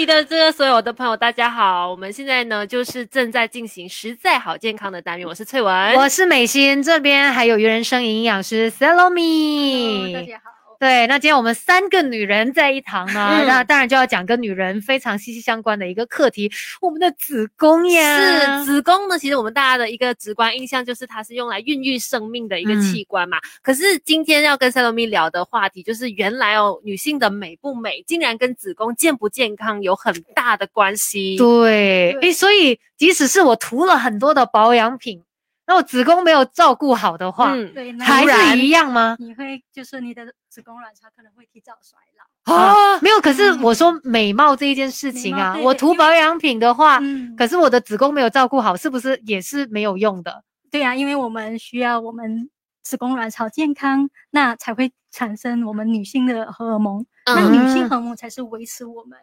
里的这个所有的朋友，大家好，我们现在呢就是正在进行实在好健康的单元，我是翠文，我是美心，这边还有鱼人生营养师 Salome，大家好。对，那今天我们三个女人在一堂呢，那当然就要讲跟女人非常息息相关的一个课题，我们的子宫呀。是子宫呢，其实我们大家的一个直观印象就是它是用来孕育生命的一个器官嘛。可是今天要跟 Salome 聊的话题，就是原来哦，女性的美不美，竟然跟子宫健不健康有很大的关系。对，诶，所以即使是我涂了很多的保养品。那我子宫没有照顾好的话，对，还是一样吗？你会就是你的子宫卵巢可能会提早衰老啊？没有，可是我说美貌这一件事情啊，我涂保养品的话，可是我的子宫没有照顾好，是不是也是没有用的？对呀，因为我们需要我们子宫卵巢健康，那才会产生我们女性的荷尔蒙，那女性荷尔蒙才是维持我们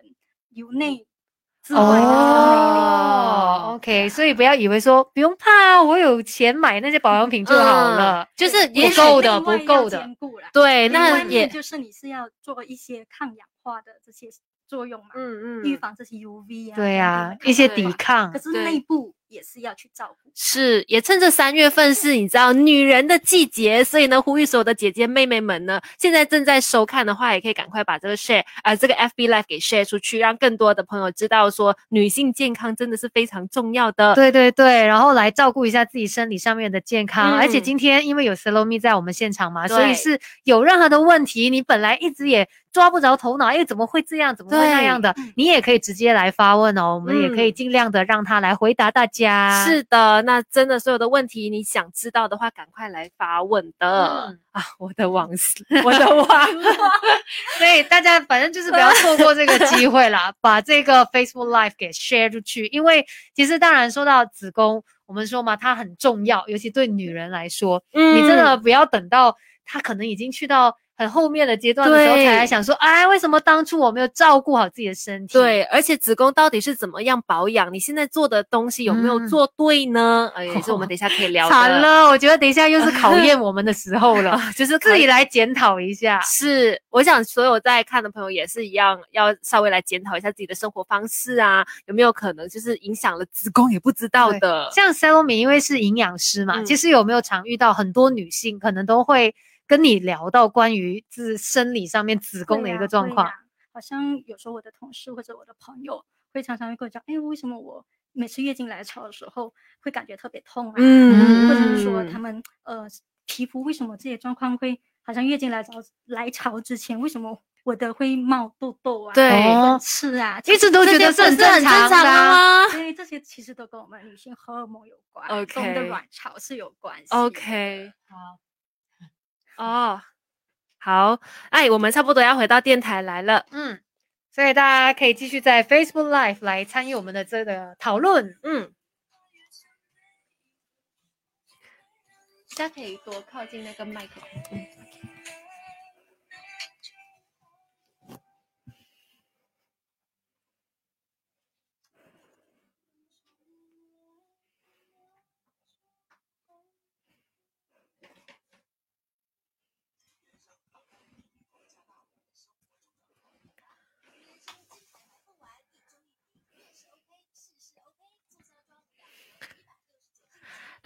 由内。哦，OK，所以不要以为说不用怕，我有钱买那些保养品就好了，就是不够的，不够的。对，那也就是你是要做一些抗氧化的这些作用嘛，嗯嗯，预防这些 UV 啊，对呀，一些抵抗。可是内部。也是要去照顾，是也趁着三月份是你知道女人的季节，所以呢，呼吁所有的姐姐妹妹们呢，现在正在收看的话，也可以赶快把这个 share 啊，这个 FB Live 给 share 出去，让更多的朋友知道说女性健康真的是非常重要的。对对对，然后来照顾一下自己生理上面的健康，而且今天因为有 Salome 在我们现场嘛，所以是有任何的问题，你本来一直也。抓不着头脑，哎，怎么会这样？怎么会那样的？你也可以直接来发问哦，我们也可以尽量的让他来回答大家。是的，那真的所有的问题，你想知道的话，赶快来发问的啊！我的网丝，我的网，所以大家反正就是不要错过这个机会啦，把这个 Facebook Live 给 share 出去。因为其实当然说到子宫，我们说嘛，它很重要，尤其对女人来说，你真的不要等到她可能已经去到。很后面的阶段的时候，才来想说，哎，为什么当初我没有照顾好自己的身体？对，而且子宫到底是怎么样保养？你现在做的东西有没有做对呢？哎，也是我们等一下可以聊。惨了，我觉得等一下又是考验 我们的时候了，就是自己来检讨一下。是，我想所有在看的朋友也是一样，要稍微来检讨一下自己的生活方式啊，有没有可能就是影响了子宫也不知道的。像 Salome 因为是营养师嘛，其实有没有常遇到很多女性可能都会。跟你聊到关于自生理上面子宫的一个状况，好像有时候我的同事或者我的朋友会常常会跟我讲，哎，为什么我每次月经来潮的时候会感觉特别痛啊？嗯，或者是说他们呃皮肤为什么这些状况会好像月经来潮来潮之前为什么我的会冒痘痘啊？对，是啊，一直都觉得是很正常的吗？因为这些其实都跟我们女性荷尔蒙有关，OK，我们的卵巢是有关系，OK，好。哦，好，哎，我们差不多要回到电台来了，嗯，所以大家可以继续在 Facebook Live 来参与我们的这个讨论，嗯，大家可以多靠近那个麦克风。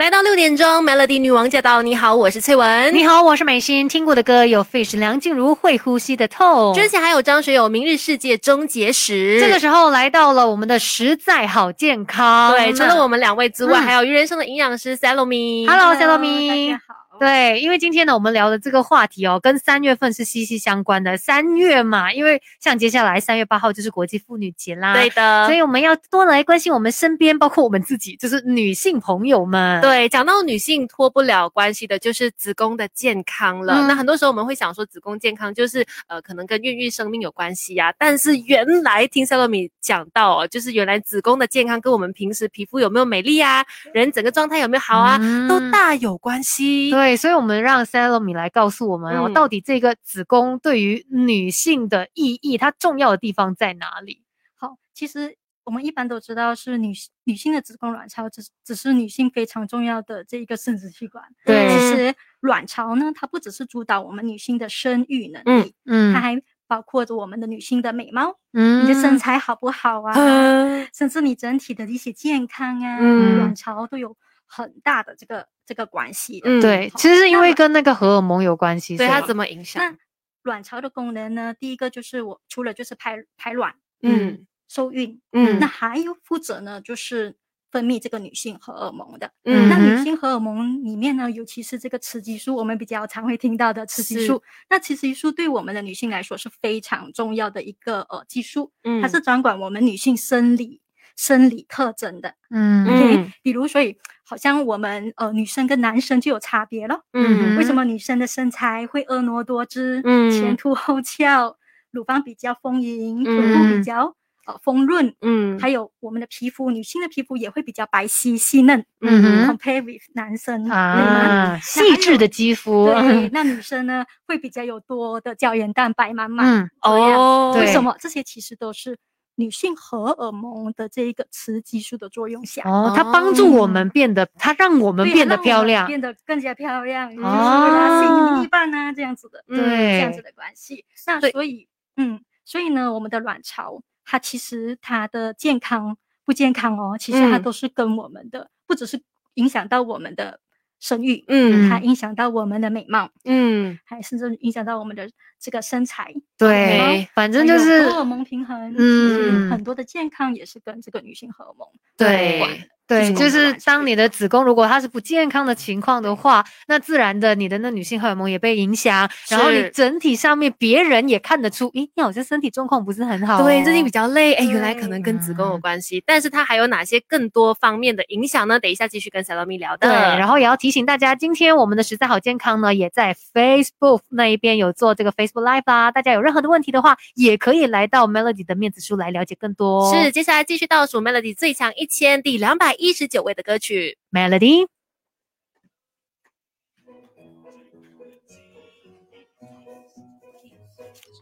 来到六点钟，Melody 女王驾到！你好，我是翠文。你好，我是美心。听过的歌有 Fish、梁静茹、会呼吸的痛。之前还有张学友《明日世界终结时》。这个时候来到了我们的实在好健康。对，除了我们两位之外，还有鱼人生的营养师 Salome。Hello，Salome。大家好。对，因为今天呢，我们聊的这个话题哦，跟三月份是息息相关的。三月嘛，因为像接下来三月八号就是国际妇女节啦，对的，所以我们要多来关心我们身边，包括我们自己，就是女性朋友们。对，讲到女性脱不了关系的，就是子宫的健康了。那很多时候我们会想说，子宫健康就是呃，可能跟孕育生命有关系呀。但是原来听塞洛米讲到哦，就是原来子宫的健康跟我们平时皮肤有没有美丽啊，人整个状态有没有好啊，都大有关系。对。所以，我们让 Salome 来告诉我们哦，到底这个子宫对于女性的意义，它重要的地方在哪里？好，其实我们一般都知道，是女女性的子宫卵巢只只是女性非常重要的这一个生殖器官。对，其实卵巢呢，它不只是主导我们女性的生育能力，嗯，它还包括着我们的女性的美貌，嗯。你的身材好不好啊，嗯。甚至你整体的一些健康啊，嗯。卵巢都有很大的这个这个关系的。嗯对，其实是因为跟那个荷尔蒙有关系，对它怎么影响那？卵巢的功能呢？第一个就是我除了就是排排卵、嗯受孕，嗯那还有负责呢，就是分泌这个女性荷尔蒙的。嗯那嗯女性荷尔蒙里面呢，尤其是这个雌激素，我们比较常会听到的雌激素。那雌激素对我们的女性来说是非常重要的一个呃激素，嗯它是掌管我们女性生理生理特征的。嗯嗯 OK，、比如所以好像我们呃女生跟男生就有差别了。嗯为什么女生的身材会婀娜多姿，嗯 前凸后翘，乳房比较丰盈，臀部嗯比较呃丰润，嗯还有我们的皮肤，女性的皮肤也会比较白皙细嫩。嗯哼 compare with 男生？啊，细致的肌肤，对，那女生呢会比较有多的胶原蛋白满满。嗯，哦，为什么？这些其实都是女性荷尔蒙的这一个雌激素的作用下。哦，它帮助我们变得，它让我们变得漂亮，变得更加漂亮，就是为哦。了吸引另一半啊，这样子的，嗯这样子，的关系。那所以，嗯，所以呢，我们的卵巢它其实它的健康不健康哦，其实它嗯。都是跟我们的，不只是影响到我们的生育，嗯它影响到我们的美貌，嗯还甚至影响到我们的这个身材。对对，反正就是荷尔蒙平衡，嗯嗯，很多的健康也是跟这个女性荷尔蒙对有关的。对，就是当你的子宫如果它是不健康的情况的话，那自然的你的那女性荷尔蒙也被影响，然后你整体上面别人也看得出，咦，你好像身体状况不是很好、哦。对，最近比较累，哎，原来可能跟子宫有嗯关系，但是它还有哪些更多方面的影响呢？等一下继续跟 Salome 聊的。对，然后也要提醒大家，今天我们的实在好健康呢，也在 Facebook 那一边有做这个 Facebook Live 啊。大家有任何的问题的话，也可以来到 Melody 的面子书来了解更多。是，接下来继续倒数 Melody 最强一千第两百一十九位的歌曲。 Melody。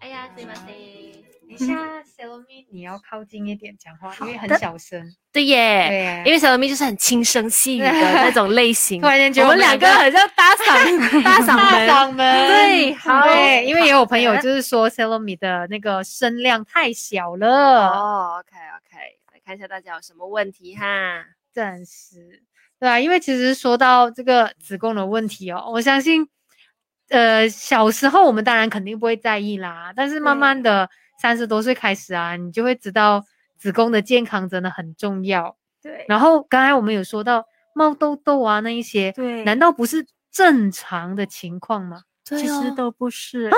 哎呀，すいません。等一下，Salome，你要靠近一点讲话，因为很的小声。对耶，对因为 Salome 就是很轻声细语的那种类型。突然间觉我们两得两个很像搭嗓搭嗓门。嗓门对，好。对，因为也有朋友就是说 Salome 的那个声量太小了，哦，OK OK，来看一下大家有什么问题哈。 暂时对啊，因为其实说到这个子宫的问题哦，我相信，呃，小时候我们当然肯定不会在意啦，但是慢慢的三十多岁开始啊，你就会知道子宫的健康真的很重要。对，然后刚才我们有说到冒痘痘啊那一些，对，难道不是正常的情况吗？其实都不是。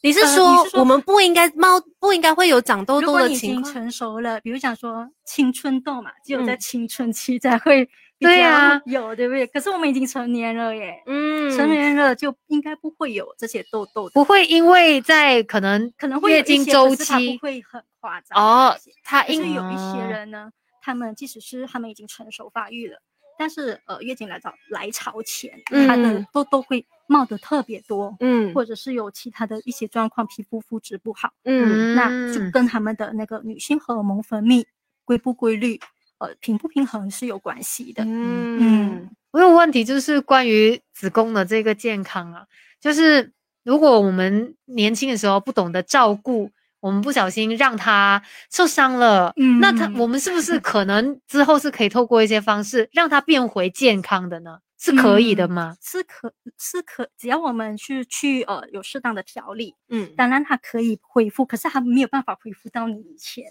你是呃你说是说我们不应该冒不应该会有长痘痘的情况已经？成熟了，比如讲说青春痘嘛，只有在嗯青春期才会 比较对啊有，对不对？可是我们已经成年了耶，嗯成年了就应该不会有这些痘痘的，不会因为在可能可能会有月经周期不会很夸张哦那些，它可是应有一些哦人呢，他们即使是他们已经成熟发育了，但是呃月经来潮来潮前，它的嗯痘痘会冒得特别多，嗯或者是有其他的一些状况，皮肤肤质不好。嗯那就跟他们的那个女性荷尔蒙分泌规不规律，呃，平不平衡是有关系的。嗯我有问题，就是关于子宫的这个健康啊，就是如果我们年轻的时候不懂得照顾，我们不小心让他受伤了，嗯那他我们是不是可能之后是可以透过一些方式让他变回健康的呢？是可以的嗯吗？是可是可，只要我们去去呃有适当的调理，嗯当然它可以恢复，可是它没有办法恢复到你以前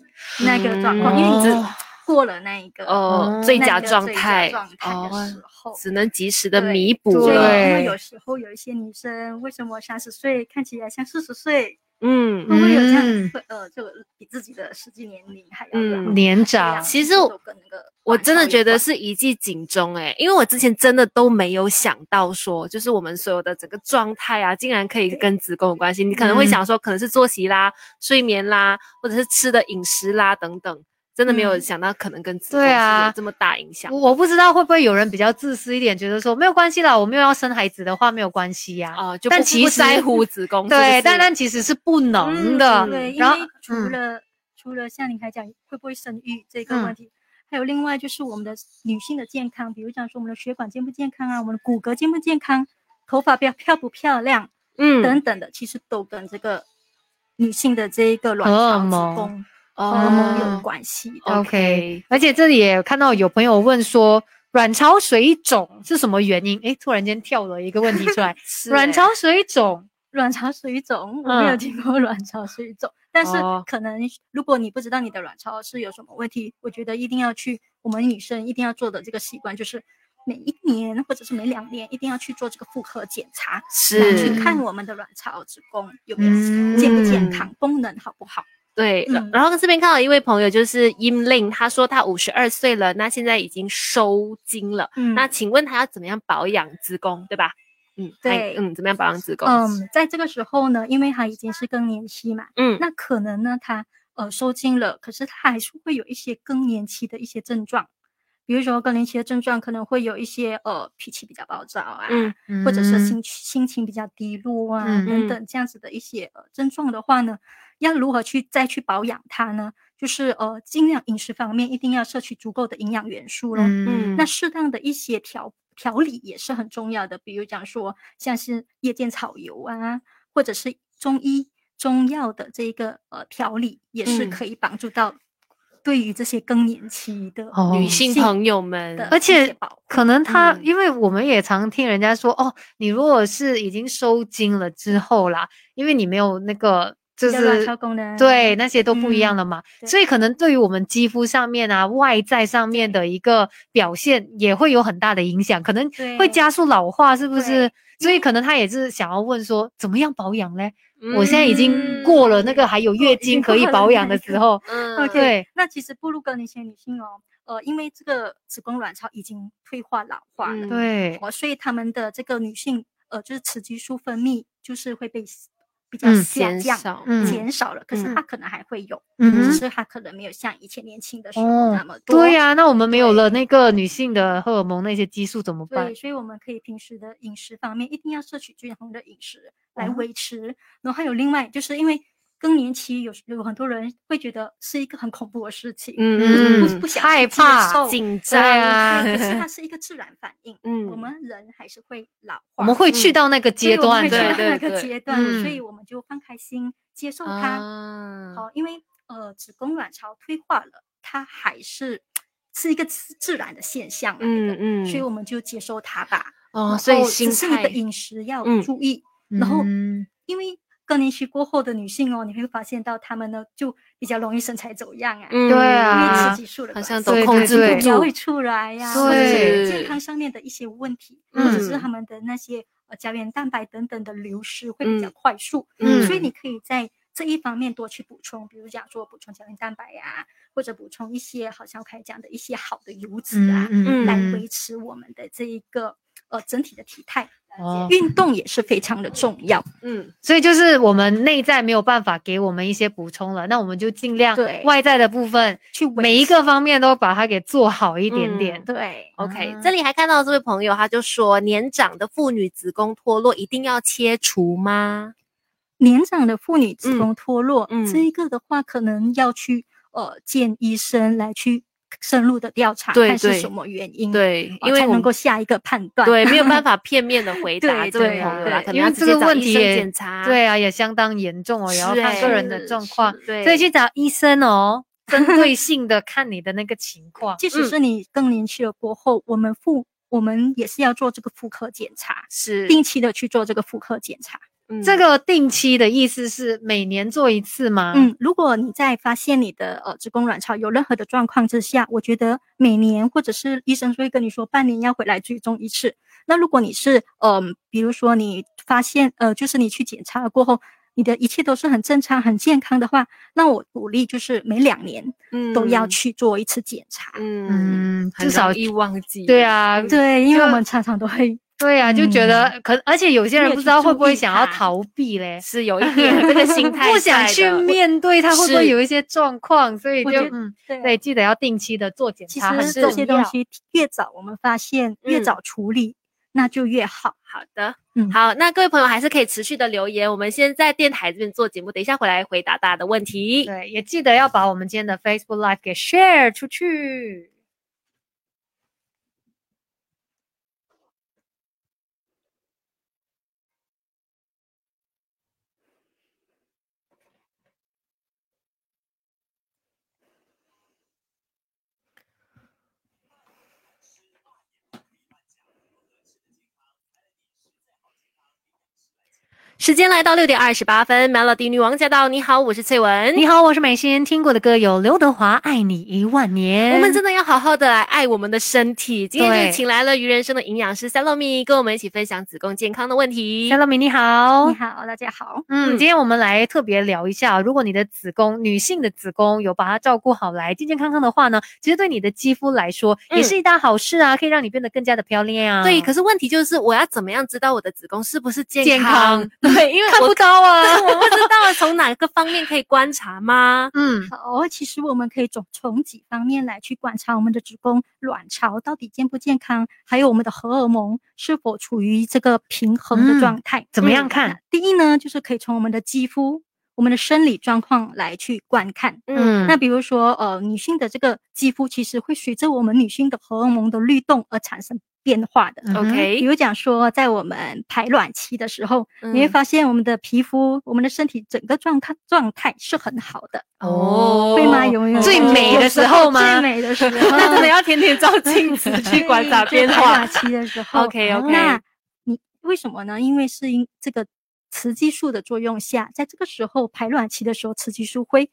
那个状况，嗯因为你只哦过了那一个哦哦最佳状态状态的哦时候。只能及时的弥补所以因。为有时候有一些女生，为什么三十岁看起来像四十岁，嗯会不会有这样子会呃，就比自己的实际年龄还要嗯年长其实我跟那个我真的觉得是一记警钟哎，因为我之前真的都没有想到说，就是我们所有的整个状态啊，竟然可以跟子宫有关系。你可能会嗯想说，可能是作息啦、睡眠啦，或者是吃的饮食啦等等，真的没有嗯。想到可能跟子宫是对啊有这么大影响。我我不知道会不会有人比较自私一点，觉得说没有关系啦，我没有要生孩子的话没有关系呀、啊，就但不不其实在乎子宫对，但但其实是不能嗯的。对，因然后为除嗯了、除了像你刚才讲会不会生育这个嗯。问题，还有另外就是我们的女性的健康，比如讲说我们的血管健不健康啊，我们的骨骼健不健康，头发漂漂不漂亮嗯。等等的，其实都跟这个女性的这一个卵巢、子蒙宫、哦有关系的。OK，而且这里也看到有朋友问说，卵巢水肿是什么原因？诶，突然间跳了一个问题出来，卵巢水肿，卵巢水肿，我没有嗯听过卵巢水肿，但是哦可能如果你不知道你的卵巢是有什么问题，我觉得一定要去我们女生一定要做的这个习惯就是。每一年或者是每两年，一定要去做这个妇科检查，是去看我们的卵巢、子宫有没有嗯健不健康，功能好不好。对，嗯然后这边看到一位朋友就是音令，他说他五十二岁了，那现在已经收经了。嗯那请问他要怎么样保养子宫，对吧？嗯，他对嗯，怎么样保养子宫？嗯，在这个时候呢，因为他已经是更年期嘛，嗯那可能呢，他呃收经了，可是他还是会有一些更年期的一些症状，比如说更年期的症状可能会有一些呃脾气比较暴躁啊，嗯或者是嗯心心情比较低落啊、嗯等等这样子的一些呃症状的话呢，要如何去再去保养它呢？就是呃尽量饮食方面一定要摄取足够的营养元素咯。嗯那适当的一些调调理也是很重要的，比如讲说像是夜间草油啊，或者是中医中药的这个呃调理，也是嗯可以帮助到对于这些更年期的哦女性朋友们的，而且可能她，嗯因为我们也常听人家说，哦，你如果是已经收经了之后啦，因为你没有那个就你的卵是巢功能对那些都不一样嗯了嘛，对。所以可能对于我们肌肤上面啊、外在上面的一个表现也会有很大的影响，可能会加速老化，是不是？所以可能他也是想要问说，怎么样保养嘞？我现在已经嗯过了那个还有月经经可以保养的时候，嗯。对。那其实步入更年期女性哦，呃，因为这个子宫卵巢已经退化老化了，嗯对，哦，所以她们的这个女性呃，就是雌激素分泌就是会被比较下降、减少了，可是嗯它可能还会有，嗯只是它可能没有像以前年轻的时候哦那么多。对呀、那我们没有了那个女性的荷尔蒙那些激素怎么办对，？所以我们可以平时的饮食方面一定要摄取均衡的饮食来哦维持。然后还有另外就是因为更年期有有很多人会觉得是一个很恐怖的事情，嗯就是嗯不不想害怕紧张啊可是它。是一个自然反应，嗯我们人还是会老化，我们会去嗯到那个阶段我们会去对那个对对阶段，所以嗯。我们就放开心接受它。啊。好，因为呃子宫卵巢退化了，它还是是一个自自然的现象来的，嗯嗯所以我们就接受它吧。哦，所以后心态只是你的饮食要嗯。注意，然后嗯。因为更年期过后的女性哦，你会发现到她们呢就比较容易身材走样啊，嗯对因为啊雌激素的好像都控制不住会，出来呀、或者对是健康上面的一些问题，或者是嗯他们的那些呃胶原蛋白等等的流失会比较嗯快速，嗯。所以你可以在这一方面多去补充，比如讲说补充胶原蛋白呀、或者补充一些好像开讲的一些好的油脂啊，嗯来嗯。维持我们的这一个呃整体的体态。哦运动也是非常的重要，嗯所以就是我们内在没有办法给我们一些补充了，那我们就尽量对外在的部分，去每一个方面都把它给做好一点点。对。OK，、啊这里还看到这位朋友，他就说，年长的妇女子宫脱落一定要切除吗？年长的妇女子嗯宫脱落，嗯这一个的话，可能要去呃见医生来去深入的调查，看是什么原因，对，呃才能够下一个判断。对没有办 法片面的回答对这位对朋友啦，可能这个问题检查。对啊，也相当严重哦，也要看个人的状况，对，所以去找医生哦，针对性的看你的那个情况。即使嗯是你更年期了过后，我们妇我们也是要做这个妇科检查，是定期的去做这个妇科检查。嗯这个定期的意思是每年做一次吗？嗯，如果你在发现你的呃子宫卵巢有任何的状况之下，我觉得每年或者是医生会跟你说半年要回来追踪一次。那如果你是嗯、比如说你发现呃，就是你去检查了过后，你的一切都是很正常、很健康的话，那我鼓励就是每两年都要嗯去做一次检查。嗯至少容易忘记。对啊，对，因为我们常常都会对啊，就觉得嗯可，而且有些人不知道会不会想要逃避嘞，是有一点这个心态 不想去面对它会不会有一些状况，所以就嗯，对对，记得要定期的做检其查，很实这些东。西越早我们发现，越嗯早处理，那就越好。好的，嗯好，那各位朋友还是可以持续的留言，我们先在电台这边做节目，等一下回来回答大家的问题。对，也记得要把我们今天的 Facebook Live 给 share 出去。时间来到六点二十八分，Melody 女王驾到！你好，我是翠文。你好，我是美心。听过的歌有刘德华《爱你一万年》。我们真的要好好的来爱我们的身体。今天就请来了鱼人生的营养师 Salome，跟我们一起分享子宫健康的问题。米你好你。好，大家好。嗯，嗯今天我们来特别聊一下，如果你的子宫，女性的子宫有把它照顾好来，健健康康的话呢，其实对你的肌肤来说也嗯是一大好事啊，可以让你变得更加的漂亮。对，可是问题就是我要怎么样知道我的子宫是不是健健康对，因为看不到啊。我不知道从哪个方面可以观察吗？嗯好，其实我们可以从从几方面来去观察我们的子宫卵巢到底健不健康，还有我们的荷尔蒙是否处于这个平衡嗯的状态。怎么样嗯看那第一呢，就是可以从我们的肌肤、我们的生理状况来去观看。嗯那比如说，呃，女性的这个肌肤其实会随着我们女性的荷尔蒙的律动而产生变化的。OK，比如讲说，在我们排卵期的时候，你会嗯发现我们的皮肤、我们的身体整个状态状态是很好的，哦会吗？有没有最美的时候吗最美的时候，那 真的要天天照镜子去观察变化就排卵。期的时候。OK OK，那你为什么呢？因为是因这个雌激素的作用下，在这个时候排卵期的时候，雌激素会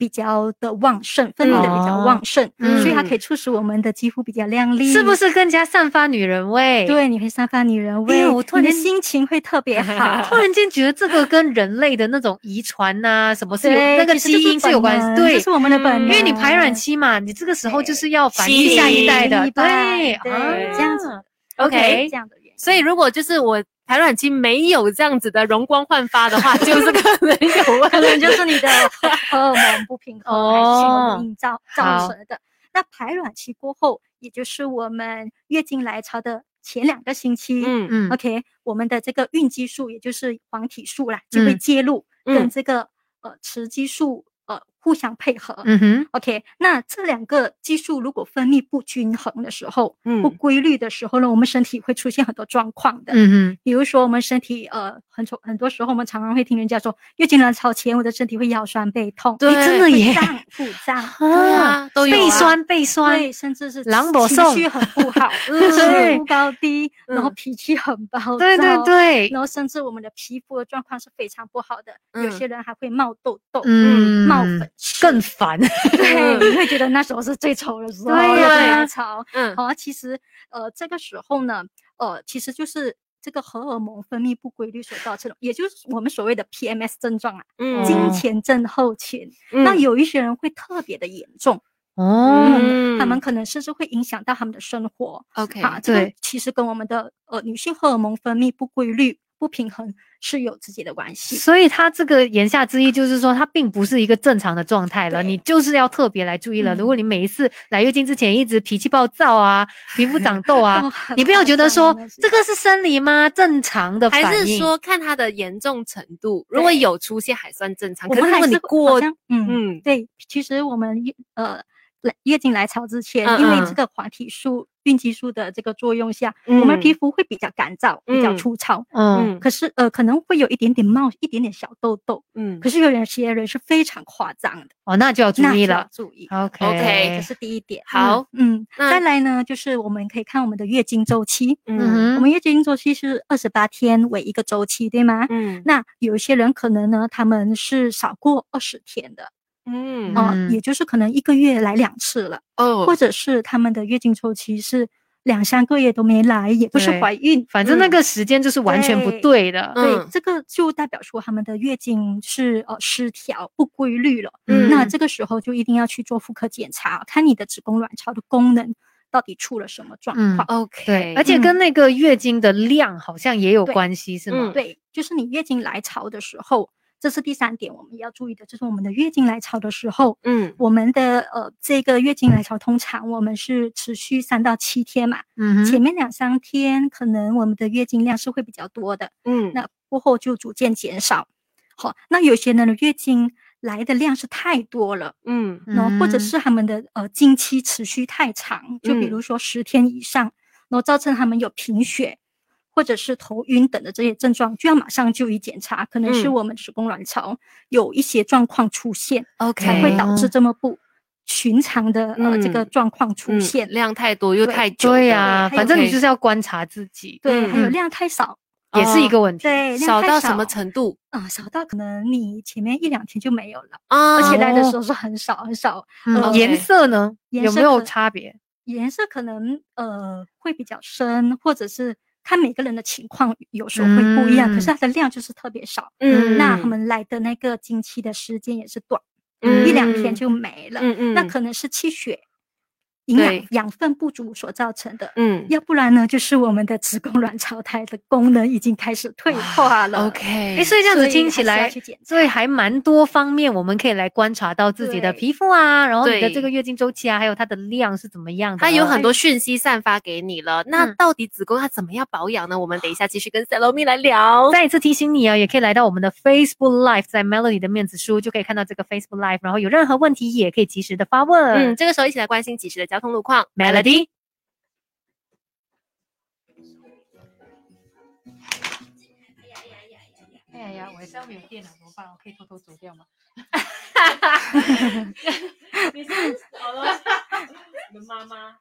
比较的旺盛，分泌的比较旺盛，嗯所以它可以促使我们的肌肤比较亮丽，是不？是更加散发女人味？。对，你会散发女人哎味，呦我突然间心情会特别好 突。然间觉得这个跟人类的那种遗传呐、什么是有那个基因是有关系，对这，是我们的本能，嗯因为你排卵期嘛，你这个时候就是要繁吸育下一代的，对，对啊这样子 OK 这样的原因。所以如果就是我排卵期没有这样子的容光焕发的话，就是可能有问 可题。能就是你的荷 荷尔蒙不平衡哦还是因造造成的。那排卵期过后，也就是我们月经来潮的前两个星期，嗯嗯 OK，我们的这个孕激素，也就是黄体素啦，就会嗯介入，嗯跟这个呃雌激素呃互相配合。嗯哼，OK，那这两个激素如果分泌不均衡的时候，嗯。不规律的时候呢，我们身体会出现很多状况的。嗯哼。比如说，我们身体呃，很多很多时候我们常常会听人家说，月经来潮前我的身体会腰酸背痛，对。真的耶会胀腹胀，对啊都有啊背酸背酸，对，甚至是狼狈情绪很不好，嗯食对欲高低，然后嗯脾气很暴躁，对对对，然后甚至我们的皮肤的状况是非常不好的，有嗯些人还会冒痘痘，嗯，冒粉刺更烦，对，你会觉得那时候是最丑的时候，对呀月经来潮。嗯。好、其实呃这个时候呢，呃其实就是这个荷尔蒙分泌不规律所造成的，也就是我们所谓的 PMS 症状啊，嗯。经哦前症候群。嗯。那有一些人会特别的严重，哦，嗯，他们可能甚至会影响到他们的生活。OK 啊，这个对。其实跟我们的呃女性荷尔蒙分泌不规律、不平衡是有直接的关系。所以他这个言下之意就是说，他并不是一个正常的状态了，你就是要特别来注意了。嗯如果你每一次来月经之前一直脾气暴躁啊，皮肤长痘啊 你不要觉得说这个是生理吗？正常的还，是说看它的严重程度，如果有出现还算正常，可是如果你过，嗯嗯对，其实我们月呃来月经来潮之前，嗯因为嗯这个黄体素、孕激素的这个作用下，我嗯们皮肤会比较干燥、比较嗯粗糙。嗯嗯可是呃，可能会有一点点冒一点点小痘痘，嗯可是有人些人是非常夸张的，哦，那就要注意了。注意。OK OK，这是第一点。好嗯，那再来呢，就是我们可以看我们的月经周期。嗯我们月经周期是二十八天为一个周期，对吗？嗯那有一些人可能呢，他们是少过二十天的，嗯哦、嗯也就是可能一个月来两次了，哦或者是他们的月经周期是两三个月都没来，也不是怀孕。反正那嗯个时间就是完全不对对的。嗯对，这个就代表说他们的月经是呃失调、不规律了。嗯那这个时候就一定要去做妇科检查，看你的子宫卵巢的功能到底出了什么状嗯况。OK，对，而且跟那个月经的量好像也有关系，是吗？对，就是你月经来潮的时候，这是第三点我们要注意的，就是我们的月经来潮的时候，嗯我们的呃这个月经来潮通常我们是持续三到七天嘛，嗯，前面两三天可能我们的月经量是会比较多的，嗯那过后就逐渐减少。好，那有些人的月经来的量是太多了，嗯然后或者嗯是他们的呃经期持续太长，就比嗯如说十天以上，然后造成他们有贫血。或者是头晕等的这些症状，就要马上就医检查，可能是嗯我们子宫卵巢有一些状况出现，，OK，才会导致哦这么不寻常的呃这个嗯状况出嗯现。量太多又太久，对呀、反正你就是要观察自己。对，还有嗯量太少，也是一个问题。对，量太少到什么程度啊、少到可能你前面一两天就没有了，啊？而且来的哦时候是很少很少，颜色呢有没有差别？颜色可能呃会比较深，或者是看每个人的情况，有时候会不一样，可是嗯它的量就是特别少。嗯那他们来的那个经期的时间也是短，嗯一两天就没了。嗯嗯，那可能是气血营养养分不足所造成的。嗯要不然呢，就是我们的子宫卵巢胎的功能已经开始退化了。OK，哎，所以这样子听起来所以还蛮多方面我们可以来观察到自己的皮肤啊，然后你的这个月经周期啊，还有它的量是怎么样的。它有很多讯息散发给你了。那嗯到底子宫它怎么样保养呢？我们等一下继续跟 Salome 来聊。再一次提醒你啊，也可以来到我们的 Facebook Live，在 Melody 的面子书就可以看到这个 Facebook Live，然后有任何问题也可以及时的发问。嗯，这个时候一起来关心及时的交通路况。，Melody。哎呀呀，我上面有电脑怎么办？我可以偷偷走掉吗？你是好了，你的妈妈。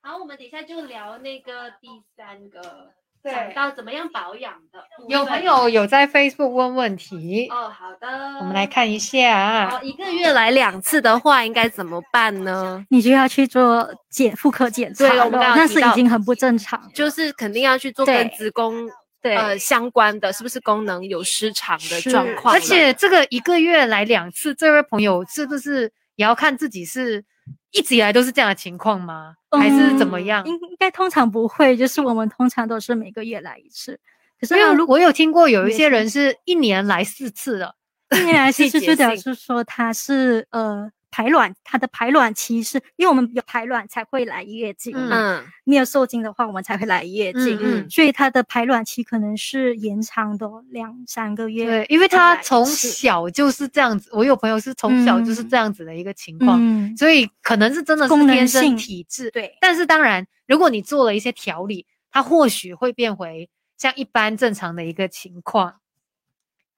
好，我们等一下就聊那个第三个，对讲到怎么样保养的。有朋友有在 Facebook 问问题，哦，好的，我们来。看一下。哦，一个月来两次的话，应该怎么办呢？你就要去做检妇科检查了，对我们刚刚那是已经很不正常。就是肯定要去做跟子宫对呃相关的，是不是功能有失常的状况？而且这个一个月来两次，这位朋友是不是也要看自己是一直以来都是这样的情况吗？还是怎么样？应应该通常不会，就是我们通常都是每个月来一次。可是因呢，如为我有听过有一些人是一年来四次的，一年来四 次就表示说他是呃排卵，它的排卵期是因为我们有排卵才会来月经嘛，嗯没有受精的话我们才会来月经，嗯嗯所以它的排卵期可能是延长的哦两三个月。对，因为再来一他从小就是这样子，我有朋友是从小就是嗯这样子的一个情况，嗯，所以可能是真的是天生性体质。对，但是当然，如果你做了一些调理，它或许会变回像一般正常的一个情况。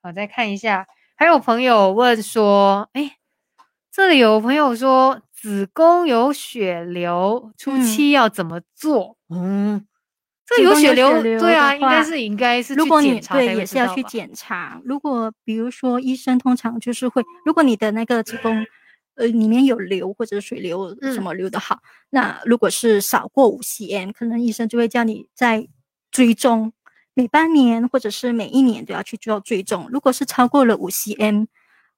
我，再看一下，还有朋友问说，哎，这里有朋友说子宫有血流，初嗯期要怎么做？嗯，这个有血流，对啊，应该是应该是去如果你对也是要去检查。如果比如说医生通常就是会，如果你的那个子宫呃里面有瘤或者水流嗯什么流的好，那如果是少过五 cm，可能医生就会叫你在追踪，每半年或者是每一年都要去做追踪。如果是超过了五 cm，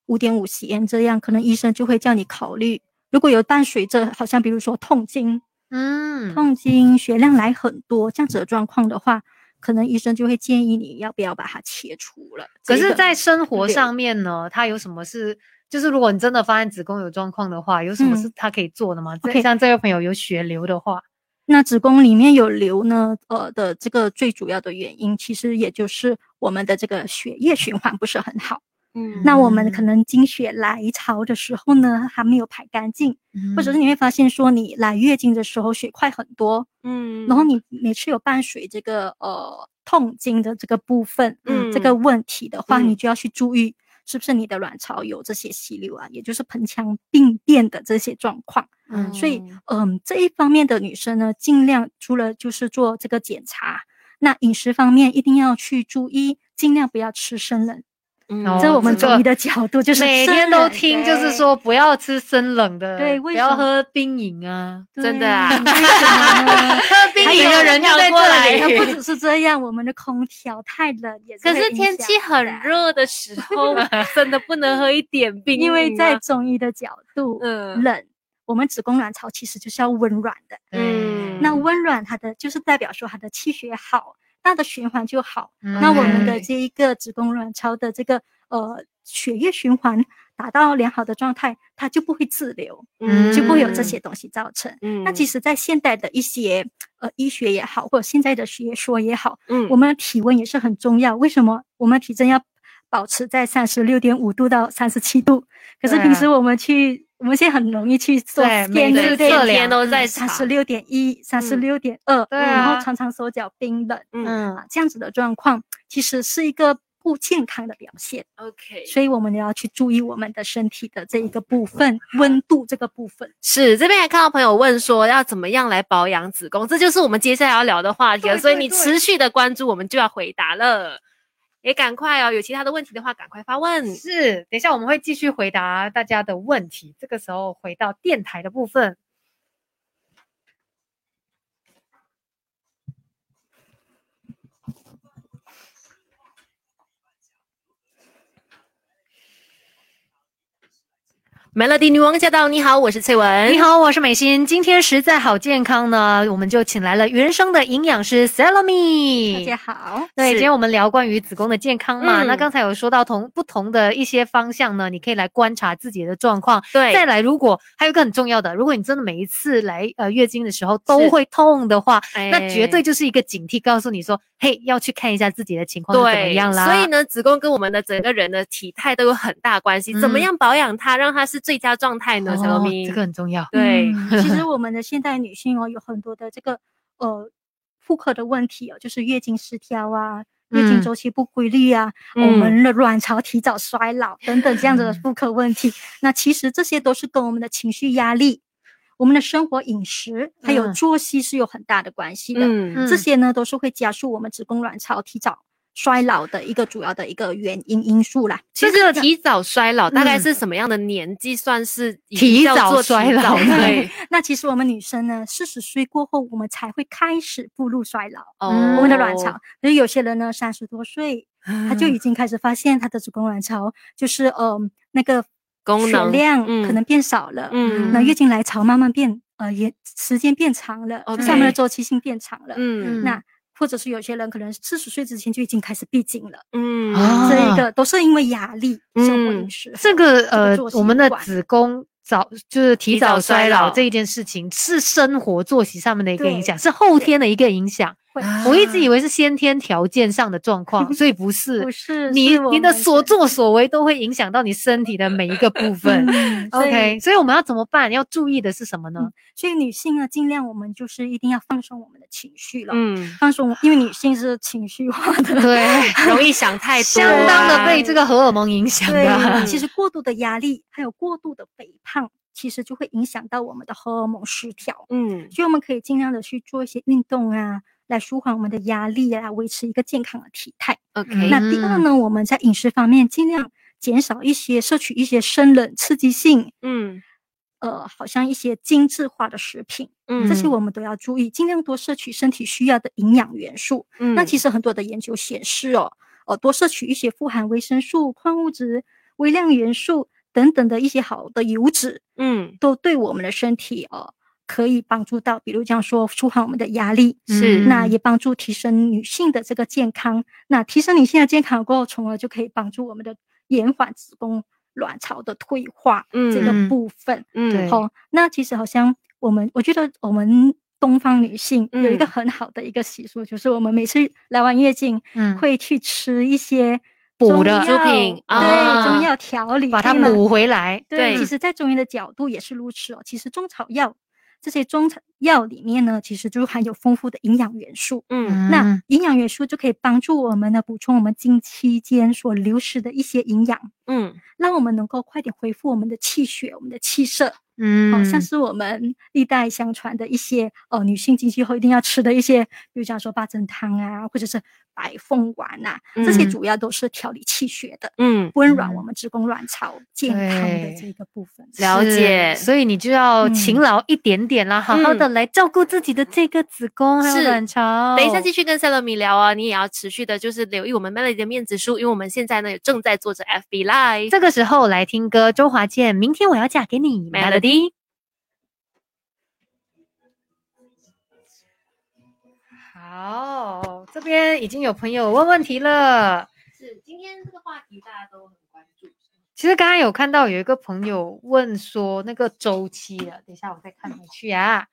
五点五 cm 这样，可能医生就会叫你考虑。如果有伴随着好像比如说痛经，嗯，痛经血量来很多这样子的状况的话，可能医生就会建议你要不要把它切除了。可是，在生活上面呢，它有什么是？就是如果你真的发现子宫有状况的话，有什么是嗯他可以做的吗？这 OK 像这位朋友有血流的话，那子宫里面有瘤呢，呃的这个最主要的原因，其实也就是我们的这个血液循环不是很好。嗯。那我们可嗯能经血来潮的时候呢，还没有排干净，或者是嗯。你会发现说你来月经的时候血块很多，嗯。然后你每次有伴随这个呃痛经的这个部分，嗯这个问题的话，嗯。你就要去注意是不是你的卵巢有这些息瘤啊，也就是盆腔病变的这些状况。嗯所以，嗯，这一方面的女生呢，尽量除了就是做这个检查，那饮食方面一定要去注意，尽量不要吃生冷。嗯。哦这我们中医的角度就是每天都听，就是说不要吃生冷的，对不要喝冰饮啊。真的啊为什么呢？喝冰饮的人要过来不只是这样，我们的空调太冷也是可是天气很热的时候，真的不能喝一点冰因为在中医的角度，嗯。冷，我们子宫卵巢其实就是要温软的。嗯。那温软它的就是代表说它的气血好，它的循环就好。嗯那我们的嗯这一个子宫卵巢的这个呃血液循环达到良好的状态，它就不会滞留，嗯就不会有这些东西造成。嗯那其实，在现代的一些呃医学也好，或者现在的学说也好，嗯我们的体温也是很重要。为什么我们体征要保持在三十六点五度到三十七度？可是平时我们去，我们现在很容易去做对 scan，每对不对？次测量天都在查三十六点一、三十六点二，然啊后常常手脚冰冷，嗯这样子的状况其实是一个不健康的表现。OK，所以我们也要去注意我们的身体的这一个部分，温度这个部分。是这边也看到朋友问说要怎么样来保养子宫，这就是我们接下来要聊的话题了。对所以你持续的关注，我们就要回答了。也赶快哦，有其他的问题的话，赶快发问。是，等一下我们会继续回答大家的问题。这个时候回到电台的部分。Melody 女王驾到！你好，我是翠文。你，好，我是美心。今天实在好健康呢，我们就请来了原生的营养师 Salome。大家好，对，今天我们聊关于子宫的健康嘛。嗯那刚才有说到同不同的一些方向呢，你可以来观察自己的状况。对，再来，如果还有一个很重要的，如果你真的每一次来呃月经的时候都会痛的话，那绝哎对就是一个警惕，告诉你说，嘿，要去看一下自己的情况怎么，样啦。所以呢，子宫跟我们的整个人的体态都有很大关系。怎么嗯样保养它，让它是最佳状态呢？小哦罗咪，这个很重要。对，嗯其实 我们的现代女性哦，有很多的这个呃妇科的问题哦，就是月经失调啊。月经嗯周期不规律啊，我嗯们的卵巢提早衰老等等这样子的妇科问题，那其实这些都是跟我们的情绪压力、我们的生活饮食还有嗯作息是有很大的关系的。嗯这些呢都是会加速我们子宫卵巢提早衰老的一个主要的一个原因因素啦。其实提早衰老大概嗯。是什么样的年纪算是提早衰老提早对对，那其实我们女生呢，四十岁过后，我们才会开始步入衰老。哦。我们的卵巢，所以有些人呢，三十多岁，他他就已经开始发现他的子宫卵巢就是呃那个血功能量嗯可能变少了，嗯。那月。经来潮慢慢变呃也时间变长了，就是他们的周期性变长了。嗯。那或者是有些人可能四十岁之前就已经开始闭经了，嗯啊这一个都是因为压力、生活嗯饮食。这个呃我们的子宫早就是提提早早衰老这一件事情，是生活作息上面的一个影响，是后天的一个影响。会我一直以为是先天条件上的状况，所以不是。不是你你的所作所为都会影响到你身体的每一个部分。嗯 OK，所以我们要怎么办？要注意的是什么呢？所以女性呢，尽量我们就是一定要放松我们的情绪了。嗯，放松，因为女性是情绪化的。对，容易想太多啊，相当的被这个荷尔蒙影响对，的。其实过度的压力还有过度的肥胖，其实就会影响到我们的荷尔蒙失调。嗯所以我们可以尽量的去做一些运动啊，来舒缓我们的压力啊，维持一个健康的体态。，OK，那第二呢，我们在饮食方面尽量减少一些摄取一些生冷刺激性，嗯呃，好像一些精致化的食品，嗯这些我们都要注意，尽量多摄取身体需要的营养元素。嗯，那其实很多的研究显示哦，呃，多摄取一些富含维生素、矿物质、微量元素等等的一些好的油脂，嗯都对我们的身体呃可以帮助到，比如这样说，舒缓我们的压力。是那也帮助提升女性的这个健康，那提升女性的健康过后，从而就可以帮助我们的延缓子宫卵巢的退化这个嗯部分。嗯对好、那其实好像我们，我觉得我们东方女性有一个嗯很好的一个习俗，就是我们每次来完月经，嗯会去吃一些补的中药猪品对，啊中药调理，把它补回来。对，对其实，在中医的角度也是如此哦。其实中草药这些中产药里面呢，其实就含有丰富的营养元素。嗯。那营养元素就可以帮助我们呢补充我们经期间所流失的一些营养，嗯让我们能够快点恢复我们的气血、我们的气色。嗯。好、像是我们历代相传的一些呃女性经期后一定要吃的一些，比如讲说八珍汤啊，或者是白凤丸呐、这些嗯。主要都是调理气血的，嗯，温暖嗯我。们子宫卵巢健康的这个部分。了解所以你就要勤嗯。劳一点点啦，好好的来照顾自己的这个子宫还有是卵巢。等一下继续跟塞勒米聊啊，你也要持续的，就是留意我们 Melody 的面子书，因为我们现在呢也正在做着 FB Live。这个时候来听歌，周华健《明天我要嫁给你》Melody 好，这边已经有朋友问问题了。是今天这个话题大家都很关注。其实刚刚有看到有一个朋友问说那个周期的，等一下我再看回去啊。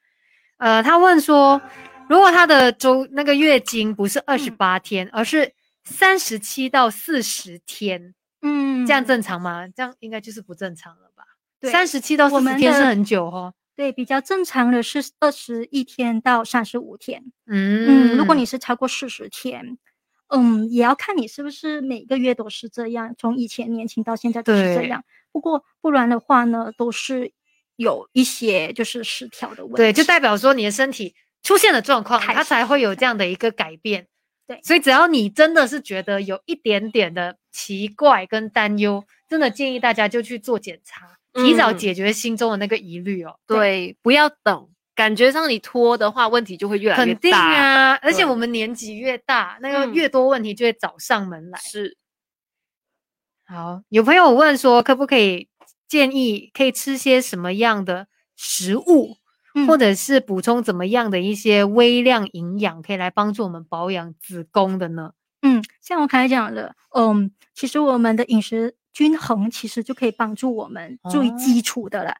呃，他问说，如果他的周那个月经不是二十八天，而是三十七到四十天，嗯这样正常吗？这样应该就是不正常了吧？对三十七到四十天是很久哦。对比较正常的是二十一天到三十五天。嗯嗯，如果你是超过四十天，嗯，也要看你是不是每个月都是这样，从以前年轻到现在都是这样。不过不然的话呢，都是有一些就是失调的问题。对，就代表说你的身体出现了状况，它才会有这样的一个改变。对所以只要你真的是觉得有一点点的奇怪跟担忧，真的建议大家就去做检查，提早嗯解决心中的那个疑虑哦。对，不要等，感觉上你拖的话，问题就会越来越肯定大。啊，而且我们年纪越大，那个嗯越多问题就会找上门来。是，好，有朋友问说，可不可以建议可以吃些什么样的食物，嗯或者是补充怎么样的一些微量营养，可以来帮助我们保养子宫的呢？嗯，像我刚才讲的，嗯，其实我们的饮食均衡，其实就可以帮助我们最哦基础的了。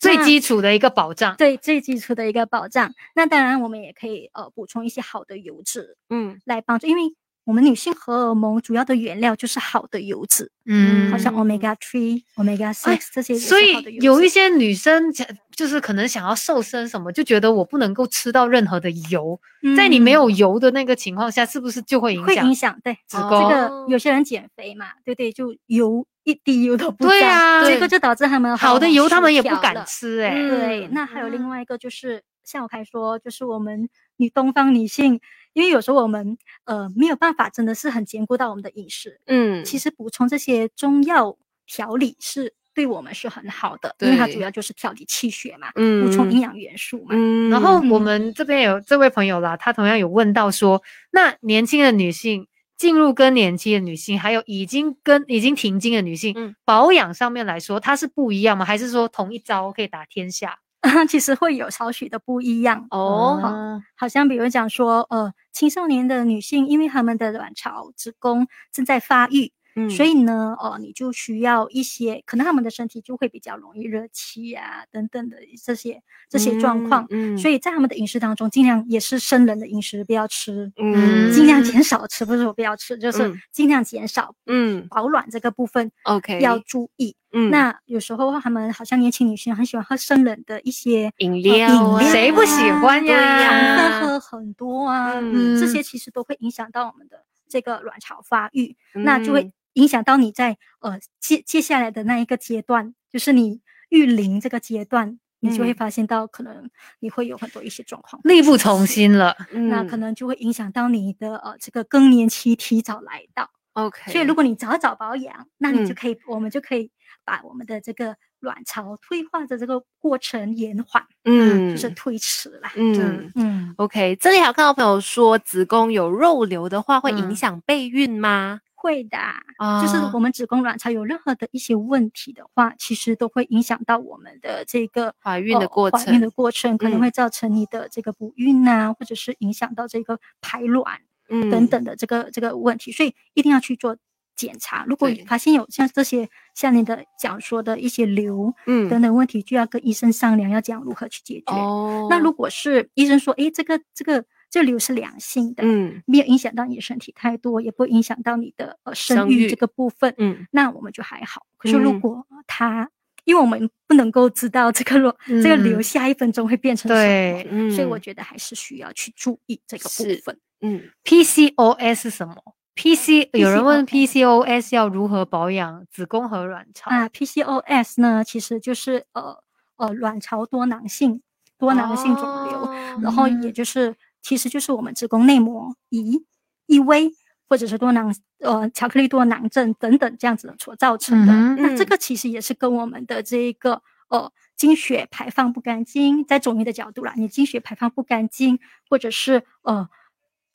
最基础的一个保障。对最基础的一个保障。那当然，我们也可以呃补充一些好的油脂嗯来帮助，因为我们女性荷尔蒙主要的原料就是好的油脂，嗯好像嗯 omega three、omega 哎 six 这些所以有一些女生想就是可能想要瘦身什么，就觉得我不能够吃到任何的油，在你没嗯有油的那个情况下，是不是就会影响会影？响对哦子宫这个有些人减肥嘛，对对？就油一滴油都不沾对啊这个就导致他们好的油他们也不敢吃。吃哎、嗯对，那还有另外一个就是，像我刚才说，就是我们女东方女性，因为有时候我们呃没有办法，真的是很兼顾到我们的饮食。嗯，其实补充这些中药调理是对我们是很好的，因为它主要就是调理气血嘛，嗯补充营养元素嘛。嗯，然后我嗯们这边有这位朋友啦，他同样有问到说，那年轻的女性进入更年期的女性，还有已经跟已经停经的女性，嗯保养上面来说，它是不一样吗？还是说同一招可以打天下？其实会有少许的不一样。哦，嗯好像比如讲说，呃，青少年的女性，因为她们的卵巢、子宫正在发育，嗯。所以呢，哦，你就需要一些，可能他们的身体就会比较容易热气啊，等等的这些这些状况。嗯，所以在他们的饮食当中，尽量也是生冷的饮食不要吃，嗯，尽量减。少吃，不是说不要吃，就是嗯。尽量减少嗯。保暖这个部分，OK，要注意。嗯。那有时候他们好像年轻女性很喜欢喝生冷的一些饮呃料啊，谁不喜欢对呀糖分喝很多啊，嗯。这些。其实都会影响到我们的这个卵巢发育，那就嗯。会影响到你在呃接接下来的那一个阶段，就是你育龄这个阶段，你就会嗯发现到可能你会有很多一些状况，力不从心了。那嗯可能就会影响到你的呃这个更年期提早来到。OK，所以如果你早早保养，那你就嗯可以，我们就可以把我们的这个卵巢退化的这个过程延缓，嗯就是推迟啦。嗯。嗯，OK，这里还有看到朋友说，子宫有肉瘤的话，会影嗯响备孕吗？会的，啊就是我们子宫卵巢有任何的一些问题的话，其实都会影响到我们的这个怀孕的过程怀孕的过程可能嗯会造成你的这个不孕啊，或者是影响到这个排卵嗯等等的这个这个问题，所以一定要去做检查。如果对。发现有像这些像你的讲说的一些瘤嗯。等等问题，就要跟医生商量，要讲如何去解决。哦，那如果是医生说，诶，这个这个这瘤是良性的，嗯。没有影响到你的身体太多，也不会影响到你的呃生生育育这个部分，嗯。那我们就还好。可是如嗯。果它，因为我们不能够知道这个瘤、这个瘤嗯。下一分钟会变成什么，对嗯，所以我觉得还是需要去注意这个部分。嗯，PCOS 是什么？PC 有人问 PCOS 要如何保养子宫和卵巢？啊，PCOS 呢，其实就是呃呃卵巢多囊性多囊性肿瘤，哦然后也就是其实就是我们子宫内膜移异位或者是多囊呃巧克力多囊症等等这样子所造成的。那这个其实也是跟我们的这一个呃经血排放不干净，在中医的角度啦，你经血排放不干净，或者是呃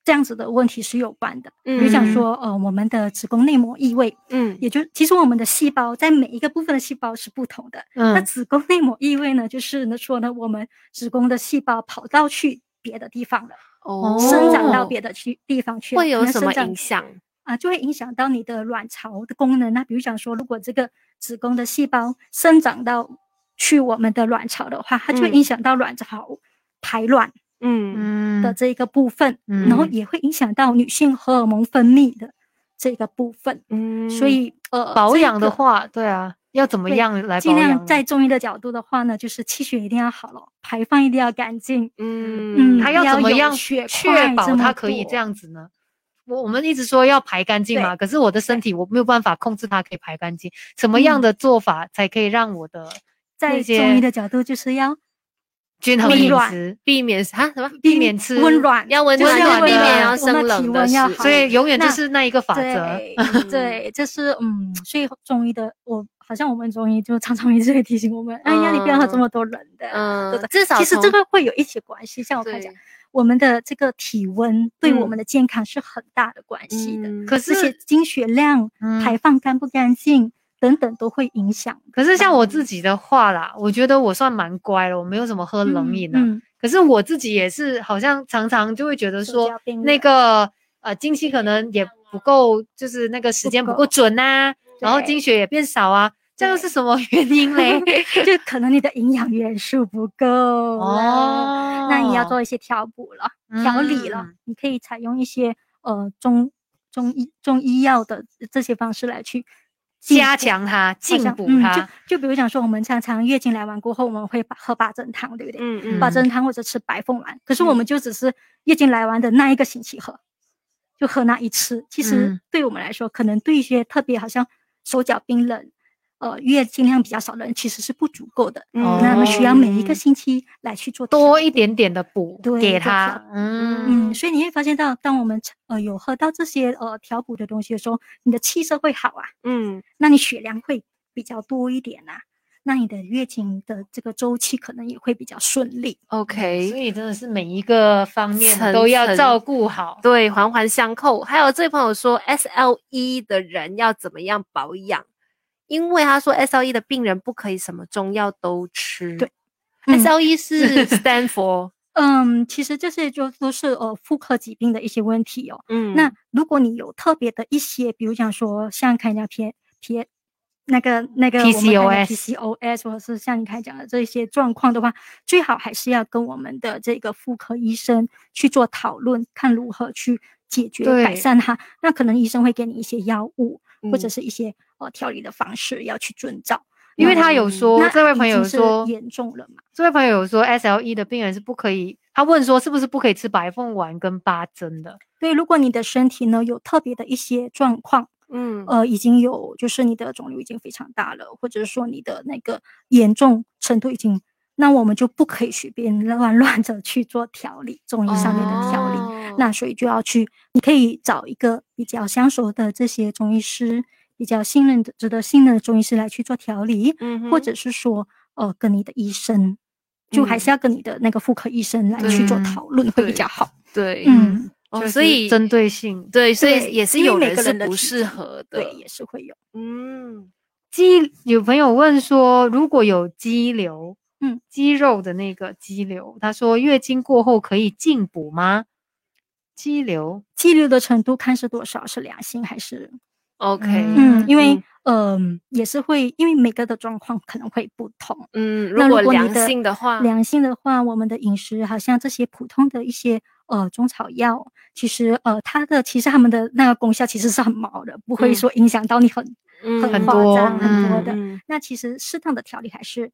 这样子的问题是有关的。比如讲嗯说呃我们的子宫内膜异位，嗯也就其实我们的细胞在每一个部分的细胞是不同的。嗯那嗯子宫内膜异位呢，就是呢说呢，我们子宫的细胞跑到去别的地方了，哦生长到别的去地方去会有什么影响？啊？就会影响到你的卵巢的功能。那比如讲说，如果这个子宫的细胞生长到去我们的卵巢的话，它就会嗯影响到卵巢排卵嗯嗯的这一个部分，然后嗯也会影响到女性荷尔蒙分泌的这个部分。嗯，所以呃，保养的话，对啊，要怎么样来保尽量养？在中医的角度的话呢，就是气血一定要好了，排放一定要干净。嗯嗯它要怎么样血确保它可以这样子呢？我我们一直说要排干净嘛，可是我的身体我没有办法控制它可以排干净，什么样的做法才可以让我的在中医的角度，就是要均衡饮食，避免啊什么？避免吃温暖，要温就是暖要，避温暖的免要生冷的所以永远就是那一个法则。对对，这是嗯，所以中医的我好像我们中医就常常一直会提醒我们，哎呀，你不要喝这么多冷的，嗯。至少其实这个会有一些关系，像我刚才讲，我们的这个体温对我嗯们的健康是很大的关系的。嗯可这些是经血量、嗯排放干不干净等等都会影响。可是像我自己的话啦，我觉得我算蛮乖了，我没有什么喝冷饮啊。嗯，可是我自己也是，好像常常就会觉得说那个呃经期可能也不够，就是那个时间不够准呐、然后经血也变少啊，这又是什么原因嘞？就可能你的营养元素不够 哦那你要做一些调补了、调理了嗯。你可以采用一些呃中中医中医药的这些方式来去进加强它，进补它。就就比如讲说，我们常常月经来完过后，我们会把喝八珍汤，对不对？嗯嗯八珍汤或者吃白凤丸，可是我们就只是月经来完的那一个星期喝，就喝那一次。其实嗯对我们来说，可能对一些特别好像手脚冰冷。呃，月经量比较少的人其实是不足够的，嗯那么需要每一个嗯星期来去做多一点点的补对给他，嗯嗯，所以你会发现到，当我们呃有喝到这些呃调补的东西的时候，你的气色会好啊，嗯那你血量会比较多一点啊，那你的月经的这个周期可能也会比较顺利。，OK，所以真的是每一个方面都要照顾好。对，环环相扣。还有这位朋友说，SLE 的人要怎么样保养？因为他说 SLE 的病人不可以什么中药都吃。对嗯，SLE 是 stand for 嗯，其实这些就都是呃妇科疾病的一些问题哦。嗯，那如果你有特别的一些，比如讲说像看人家偏偏那个那个 PCOS PCOS，或者是像你刚才讲的这些状况的话，最好还是要跟我们的这个妇科医生去做讨论，看如何去解决改善它。那可能医生会给你一些药物，或者嗯是一些呃调理的方式要去遵照。因为他有嗯说，那这位朋友说，严重了嘛？这位朋友有说 SLE 的病人是不可以，他问说是不是不可以吃白凤丸跟八珍的？对，如果你的身体呢有特别的一些状况，嗯呃，已经有就是你的肿瘤已经非常大了，或者是说你的那个严重程度已经，那我们就不可以随便乱乱的去做调理，中医上面的调理。哦那所以就要去，你可以找一个比较相熟的这些中医师，比较信任的、值得信任的中医师来去做调理，嗯或者是说，呃，跟你的医生，就还是要跟你的那个妇科医生来去做对讨论会比对较好。对，嗯，哦，所以针对性对，所以也是有人是每个人的不适合的。对，也是会有。嗯，肌有朋友问说，如果有肌瘤，嗯，肌肉的那个肌瘤，他说月经过后可以进补吗？肌瘤，肌瘤的程度看是多少，是良性还是 OK，嗯嗯，因为嗯嗯、也是会，因为每个的状况可能会不同。嗯，那如果良性的话，良性的话，我们的饮食好像这些普通的一些呃中草药，其实呃它的其实它们的那个功效其实是很毛的，不会嗯说影响到你很、嗯很多张很多嗯的。嗯那其实适当的调理还是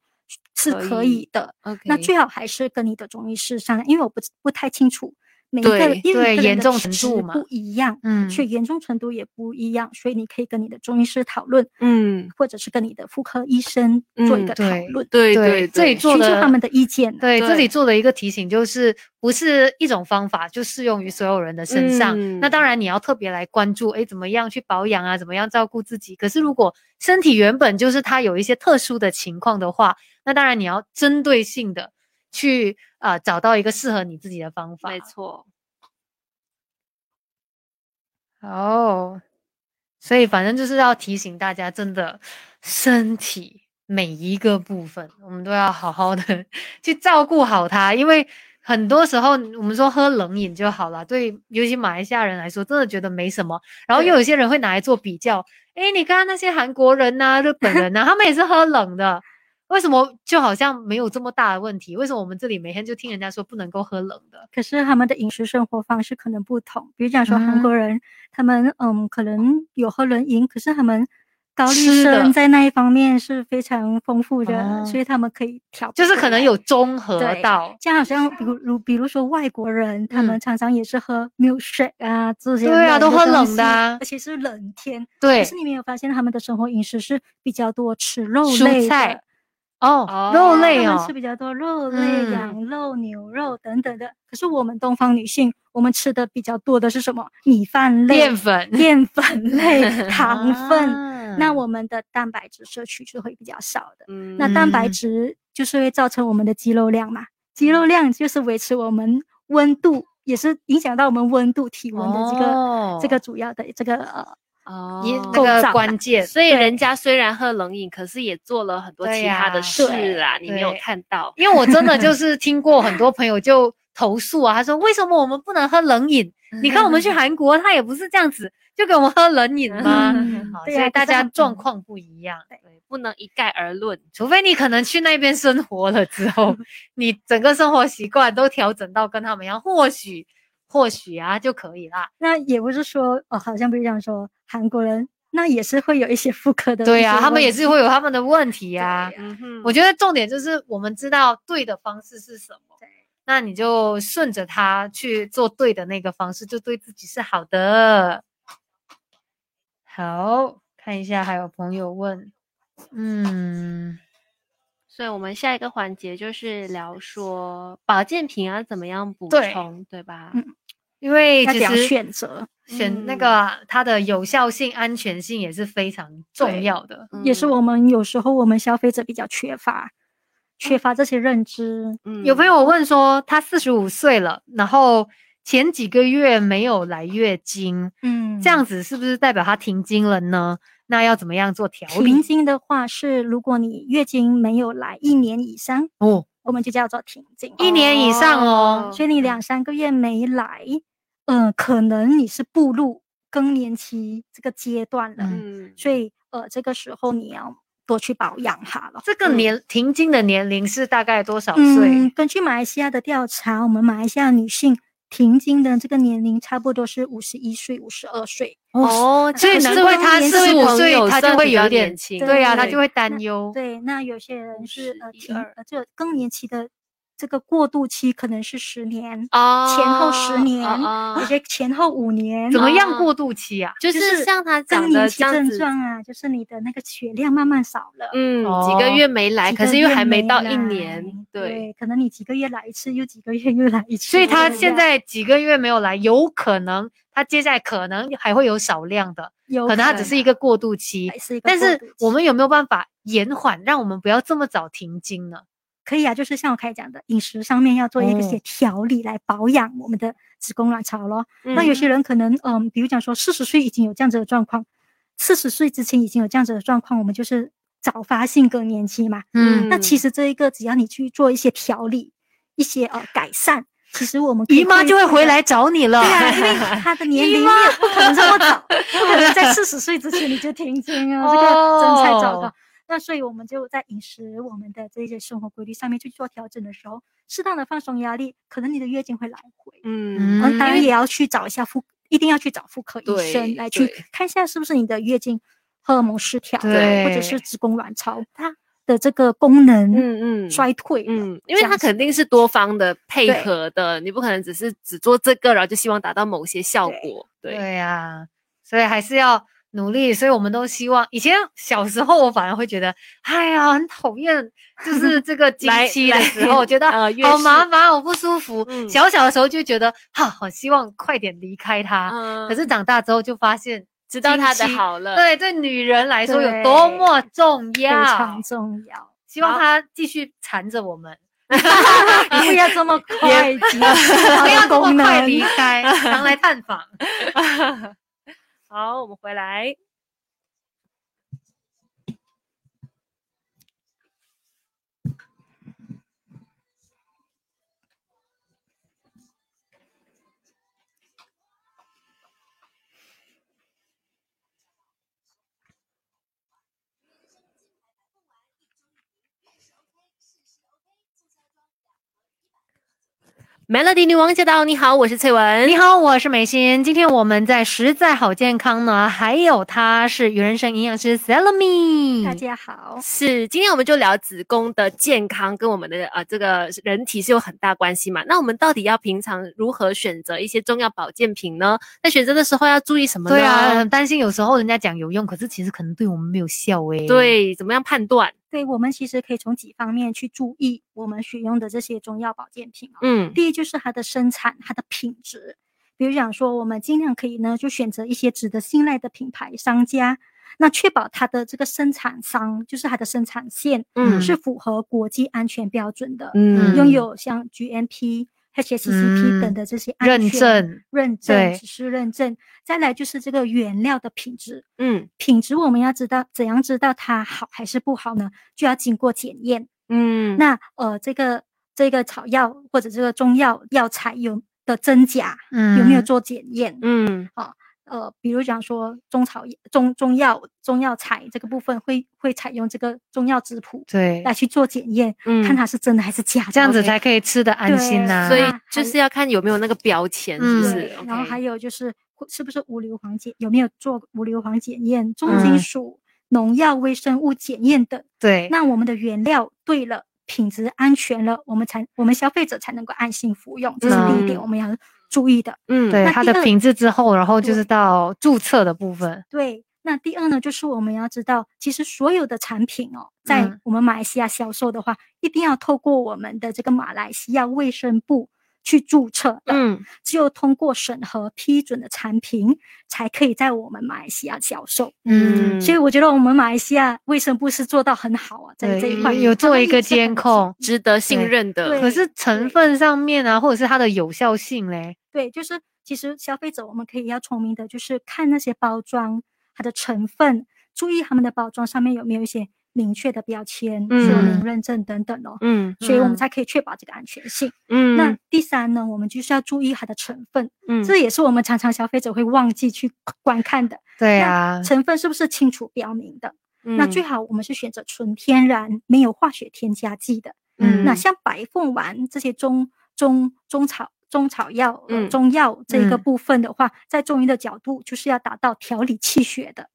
是可可以以的。，OK，那最好还是跟你的中医师商量，因为我不不太清楚每一个对因为严重程度嘛不一样，嗯所以严重程度也不一样，所以你可以跟你的中医师讨论，嗯，或者是跟你的妇科医生做一嗯个讨对论，对对对对，这里做的寻求他们的意见。对，这里做的一个提醒就是，不是一种方法就适用于所有人的身上。那嗯当然你要特别来关注，哎，怎么样去保养啊，怎么样照顾自己。可是如果身体原本就是它有一些特殊的情况的话，那当然你要针对性的去啊、呃找到一个适合你自己的方法。没错，哦，所以反正就是要提醒大家，真的身体每一个部分，我们都要好好的去照顾好它，因为很多时候我们说喝冷饮就好了，对，尤其马来西亚人来说，真的觉得没什么。然后又有些人会拿来做比较，诶，你看那些韩国人呐、日本人呐、他们也是喝冷的。为什么就好像没有这么大的问题？为什么我们这里每天就听人家说不能够喝冷的？可是他们的饮食生活方式可能不同，比如讲说韩嗯国人，他们嗯可能有喝冷饮，可是他们高丽参在那一方面是非常丰富的，哦所以他们可以调，就是可能有综合对到。像好像比如如比如说外国人，他嗯们常常也是喝 milkshake 啊这些对啊都喝冷的啊而且是冷天。对可是你没有发现他们的生活饮食是比较多吃肉蔬类的菜哦哦，肉类哦吃，比较多肉类、嗯羊肉、牛肉等等的。可是我们东方女性，我们吃的比较多的是什么？米饭类、淀粉、淀粉类、糖分。啊那我们的蛋白质摄取是会比较少的。嗯那蛋白嗯质就是会造成我们的肌肉量嘛，肌肉量就是维持我们温度，也是影响到我们温度、体温的这个、哦这个主要的这个呃哦一那个关键，所以人家虽然喝冷饮，可是也做了很多其他的事啊，你没有看到。因为我真的就 是听过很多朋友就投诉啊，他说为什么我们不能喝冷饮？你看我们去韩国，他也不是这样子，就给我们喝冷饮啊 所以大家状况不一样。对，不能一概而论。除非你可能去那边生活了之后，你整个生活习惯都调整到跟他们一样，或许或许啊就可以啦。那也不是说哦，好像不是这样说，韩国人那也是会有一些妇科的对呀、呀、他们也是会有他们的问题呀、我觉得重点就是我们知道对的方式是什么，那你就顺着他去做对的那个方式，就对自己是好的。好，看一下还有朋友问，嗯，所以我们下一个环节就是聊说保健品要怎么样补充，对吧？嗯因为其实选择，选那嗯个它的有效性、安全性也是非常重要的。也是嗯我们有时候我们消费者比较缺乏，缺乏这些认知。嗯有朋友问说，他四十五岁了，然后前几个月没有来月经，嗯这样子是不是代表她停经了呢？那要怎么样做调理停？经的话是，如果你月经没有来一年以上，哦，我们就叫做停经。一年以上哦所以你两三个月没来，嗯、可能你是步入更年期这个阶段了。嗯嗯所以呃，这个时候你要多去保养它了。这个嗯年停经的年龄是大概多少嗯，岁？根据马来西亚的调查，我们马来西亚女性停经的这个年龄差不多是五十一岁、五十二岁。哦，所以这难怪他四十五岁他就会有点轻，对呀、对他就会担忧。对，那有些人是呃停呃就更年期的这个过渡期可能是十年，哦，前后十年，哦有些前后五年。怎么样哦过渡期啊？就就是是像他更讲年期症的这样子，状啊，就是你的那个血量慢慢少了。嗯，几个哦月没来，可是又还没到一年，对，对，可能你几个月来一次，又几个月又来一次。所以他现在几个月没有来，有可能他接下来可能还会有少量的，有可能它只是一个过渡期。是但是我们有没有办法延缓，让我们不要这么早停经呢？可以啊，就是像我开始讲的，饮食上面要做一哦些调理来保养我们的子宫卵巢咯。那嗯有些人可能，嗯，比如讲说四十岁已经有这样子的状况，四十岁之前已经有这样子的状况，我们就是早发性更年期嘛。嗯，那其实这一个只要你去做一些调理，一些呃改善，其实我们姨妈就会回来找你了。对啊，因为她的年龄 也不可能这么早，不可能在四十岁之前你就停经啊，这个真太糟糕哦。那所以我们就在饮食、我们的这些生活规律上面去做调整的时候，适当的放松压力，可能你的月经会来回。嗯嗯，当然也要去找一下妇，一定要去找妇科医对生来去看一下是不是你的月经荷尔蒙失调，或者是子宫卵巢它的这个功能嗯嗯衰退。嗯，因为它肯定是多方的配合的，你不可能只是只做这个，然后就希望达到某些效果。对，对呀、所以还是要努力。所以我们都希望，以前小时候我反而会觉得，哎呀，很讨厌，就是这个经期的时候，觉得好麻烦，我不舒服。嗯小小的时候就觉得，哈，好希望快点离开它。嗯可是长大之后就发现，知道它的好了，对对，女人来说有多么重要非常。重要。希望好它继续缠着我们，不要这么快不要这么快离开，常来探访。好，我们回来。Melody 女王驾到！你好，我是翠文。你好，我是美心。今天我们在实在好健康呢，还有她是鱼人生营养师 Salome。大家好，是今天我们就聊子宫的健康，跟我们的呃这个人体是有很大关系嘛。那我们到底要平常如何选择一些中药保健品呢？在选择的时候要注意什么呢？对啊，很担心有时候人家讲有用，可是其实可能对我们没有效诶。对，怎么样判断？对我们其实可以从几方面去注意我们使用的这些中药保健品啊。嗯第一就是它的生产，它的品质。比如讲说，我们尽量可以呢，就选择一些值得信赖的品牌商家，那确保它的这个生产商，就是它的生产线，嗯是符合国际安全标准的，嗯拥有像 GMP、HACCP 等的这些安认证认证、指示认证。再来就是这个原料的品质，嗯品质我们要知道怎样知道它好还是不好呢？就要经过检验。嗯，那呃，这个这个草药或者这个中药药材有的真假，嗯有没有做检验？嗯呃，比如讲说中草中中药中药材这个部分会会采用这个中药质谱对，来去做检验，嗯看它是真的还是假的，这样子才可以吃的安心呐、所以就是要看有没有那个标签，是不嗯是对？然后？还有就是是不是无硫磺检有没有做无硫磺检验、重嗯。金属、农药、微生物检验等。对，那我们的原料对了，品质安全了，我们才我们消费者才能够安心服用，这是第一点嗯。我们要注意的。嗯对它的品质之后，然后就是到注册的部分。对，那第二呢，就是我们要知道，其实所有的产品哦，在嗯我们马来西亚销售的话，一定要透过我们的这个马来西亚卫生部去注册的。嗯。只有通过审核批准的产品，才可以在我们马来西亚销售。嗯，所以我觉得我们马来西亚卫生部是做到很好啊，在这一块有做一个监控。值得信任的，对可是成分上面啊，或者是它的有效性嘞，对，就是其实消费者我们可以要聪明的，就是看那些包装它的成分，注意他们的包装上面有没有一些明确的标签、说嗯明认证等等哦，嗯所以我们嗯才可以确保这个安全性。嗯那第三呢，我们就是要注意它的成分，嗯这也是我们常常消费者会忘记去观看的。对啊，成分是不是清楚标明的？那嗯最好我们是选择纯天然、没有化学添加剂的。嗯那像白凤丸这些中中中草中草药、中药这一个嗯部分的话，在中医的角度就是要达到调理气血的，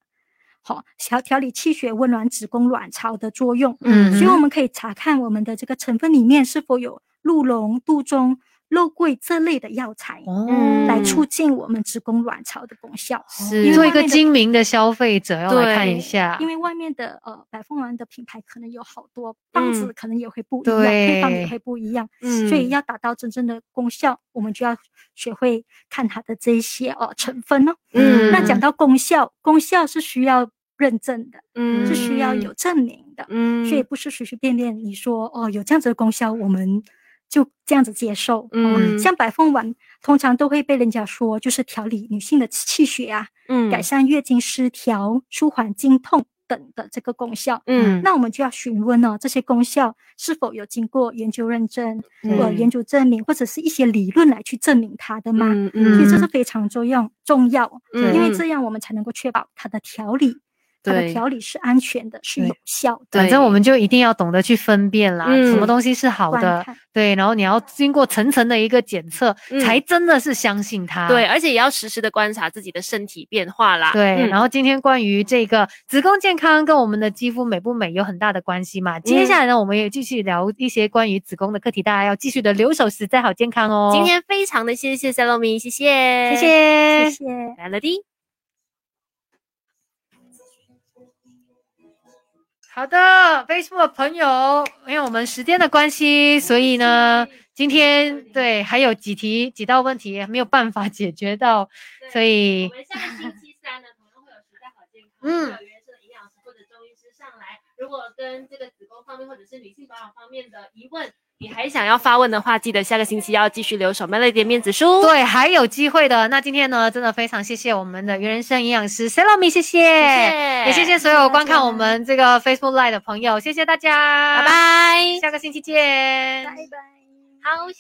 好调调理气血、温暖子宫卵巢的作用。嗯所以我们可以查看我们的这个成分里面是否有鹿茸、杜仲、肉桂这类的药材，哦，来促进我们子宫卵巢的功效。是因为做一个精明的消费者要来看一下，因为外面的呃百凤丸的品牌可能有好多，方子嗯可能也会不一样，配方也会不一样，嗯所以要达到真正的功效，我们就要学会看它的这一些呃成分哦。嗯那讲到功效，功效是需要认证的，嗯是需要有。证明的，嗯所以不是随随便便你说哦有这样子的功效，我们就这样子接受。嗯嗯，像百凤丸通常都会被人家说就是调理女性的气血啊，嗯。改善月经失调、舒缓经痛等的这个功效。嗯。那我们就要询问呢，这些功效是否有经过研究认证、呃嗯研究证明，或者是一些理论来去证明它的吗？嗯所以这嗯。是非常重要重要，嗯。因为这样我们才能够确保它的调理，它的对调理是安全的，是有效的。反正我们就一定要懂得去分辨啦，什么嗯东西是好的看，对，然后你要经过层层的一个检测，嗯才真的是相信它。对，而且也要实时的观察自己的身体变化啦。对，嗯然后今天关于这个子宫健康跟我们的肌肤美不美有很大的关系嘛。接下来呢，我们也继续聊一些关于子宫的课题，大家要继续的留守实在好健康哦。今天非常的谢谢 Salome，谢谢，谢谢谢谢。Melody。好的，Facebook 的朋友，因为我们时间的关系，所以呢，今天对还有几题几道问题没有办法解决到，所以我们下个星期三呢，同样会有时代好健康，有原生的营养师或者中医师上来。如果跟这个子宫方面或者是女性保养方面的疑问，你还想要发问的话，记得下个星期要继续留守 Melody 的面子书。对还有机会的。那今天呢，真的非常谢谢我们的原人生营养师 Salome，谢谢，也谢谢所有观看我们这个 Facebook Live 的朋友，谢谢大家，拜拜。下个星期见，拜拜。好。